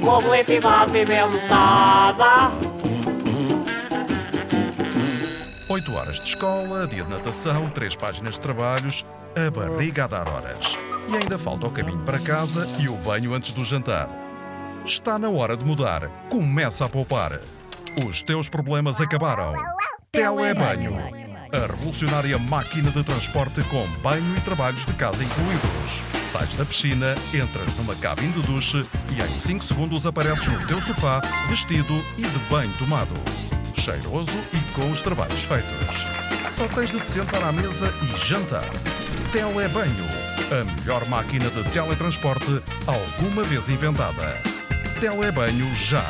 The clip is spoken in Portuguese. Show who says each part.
Speaker 1: Publicidade inventada.
Speaker 2: 8 horas de escola, dia de natação, 3 páginas de trabalhos, a barriga a dar horas. E ainda falta o caminho para casa e o banho antes do jantar. Está na hora de mudar. Começa a poupar. Os teus problemas acabaram. Telebanho. A revolucionária máquina de transporte com banho e trabalhos de casa incluídos. Sais da piscina, entras numa cabine de duche e em 5 segundos apareces no teu sofá, vestido e de banho tomado. Cheiroso e com os trabalhos feitos. Só tens de te sentar à mesa e jantar. Telebanho. A melhor máquina de teletransporte alguma vez inventada. Telebanho já.